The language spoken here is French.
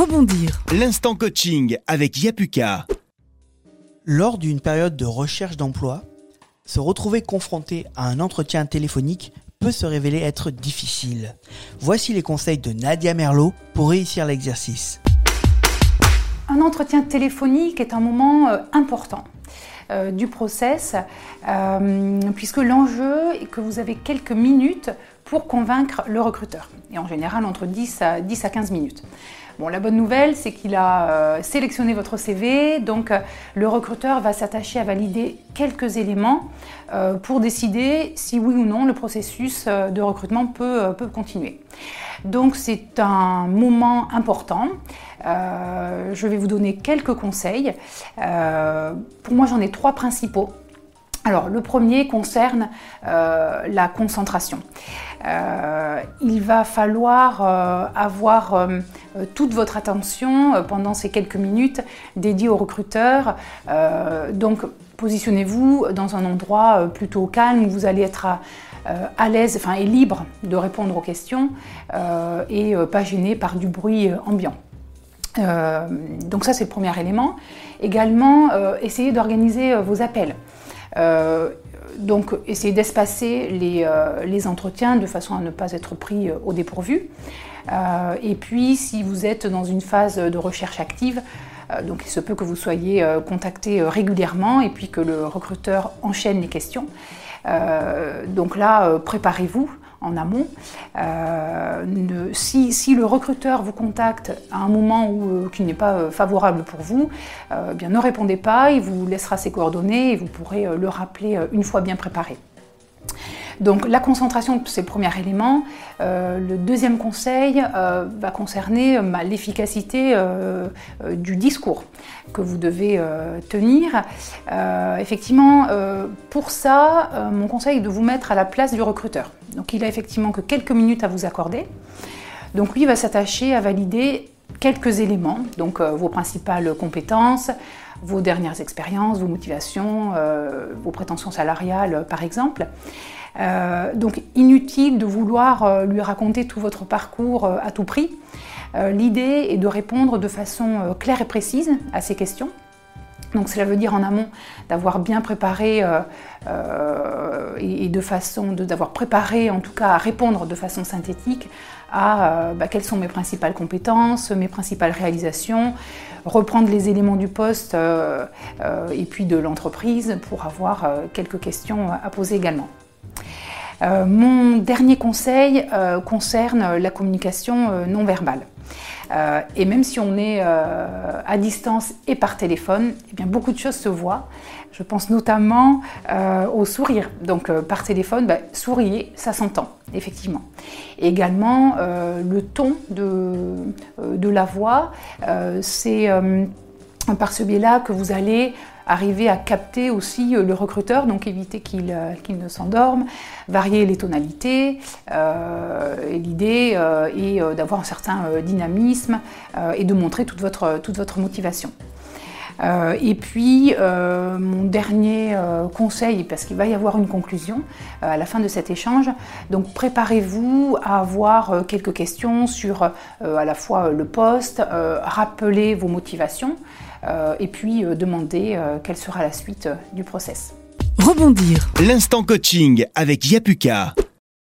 Rebondir. L'instant coaching avec Yapuka. Lors d'une période de recherche d'emploi, se retrouver confronté à un entretien téléphonique peut se révéler être difficile. Voici les conseils de Nadia Merlot pour réussir l'exercice. Un entretien téléphonique est un moment euh, important euh, du process, euh, puisque l'enjeu est que vous avez quelques minutes pour convaincre le recruteur, et en général entre 10 à, 10 à 15 minutes. La bonne nouvelle, c'est qu'il a euh, sélectionné votre CV, donc euh, le recruteur va s'attacher à valider quelques éléments euh, pour décider si oui ou non le processus de recrutement peut, continuer. Donc c'est un moment important. je vais vous donner quelques conseils. pour moi, j'en ai trois principaux alors, le premier concerne la concentration. Il va falloir avoir toute votre attention pendant ces quelques minutes dédiées au recruteur. donc, positionnez-vous dans un endroit plutôt calme où vous allez être à, l'aise enfin, et libre de répondre aux questions et pas gêné par du bruit ambiant. donc ça c'est le premier élément. Également, essayez d'organiser vos appels. Euh, donc, essayez d'espacer les, euh, les, entretiens de façon à ne pas être pris euh, au dépourvu. Et puis, si vous êtes dans une phase de recherche active, donc il se peut que vous soyez contacté régulièrement et puis que le recruteur enchaîne les questions. donc là, préparez-vous en amont. Euh, si, le recruteur vous contacte à un moment euh, qui n'est pas euh, favorable pour vous, bien ne répondez pas, il vous laissera ses coordonnées et vous pourrez le rappeler une fois bien préparé. Donc la concentration, c'est le premier élément. le deuxième conseil va concerner l'efficacité du discours que vous devez tenir. effectivement, pour ça, mon conseil est de vous mettre à la place du recruteur. Donc il a effectivement que quelques minutes à vous accorder. Donc lui va s'attacher à valider quelques éléments, donc euh, vos principales compétences, vos dernières expériences, vos motivations, euh, vos prétentions salariales par exemple. Euh, donc inutile de vouloir lui raconter tout votre parcours à tout prix. L'idée est de répondre de façon claire et précise à ces questions donc cela veut dire en amont d'avoir bien préparé euh, euh, et, de façon d'avoir préparé en tout cas à répondre de façon synthétique à euh, bah, quelles sont mes principales compétences, mes principales réalisations, reprendre les éléments du poste et puis de l'entreprise pour avoir quelques questions à poser également. mon dernier conseil concerne la communication non verbale. Euh, et même si on est euh, à distance et par téléphone, eh bien, beaucoup de choses se voient. Je pense notamment euh, au sourire. Donc par téléphone, bah, souriez, ça s'entend, effectivement. également, le ton de, de la voix, c'est par ce biais-là que vous allez arriver à capter aussi euh, le recruteur, donc éviter qu'il euh, ne s'endorme, varier les tonalités. Euh, l'idée est d'avoir un certain dynamisme et de montrer toute votre, motivation. et puis, mon dernier conseil, parce qu'il va y avoir une conclusion à la fin de cet échange, donc préparez-vous à avoir quelques questions sur à la fois le poste, rappeler vos motivations. Euh, et puis euh, demander euh, quelle sera la suite du process. Rebondir. L'instant coaching avec Yapuka.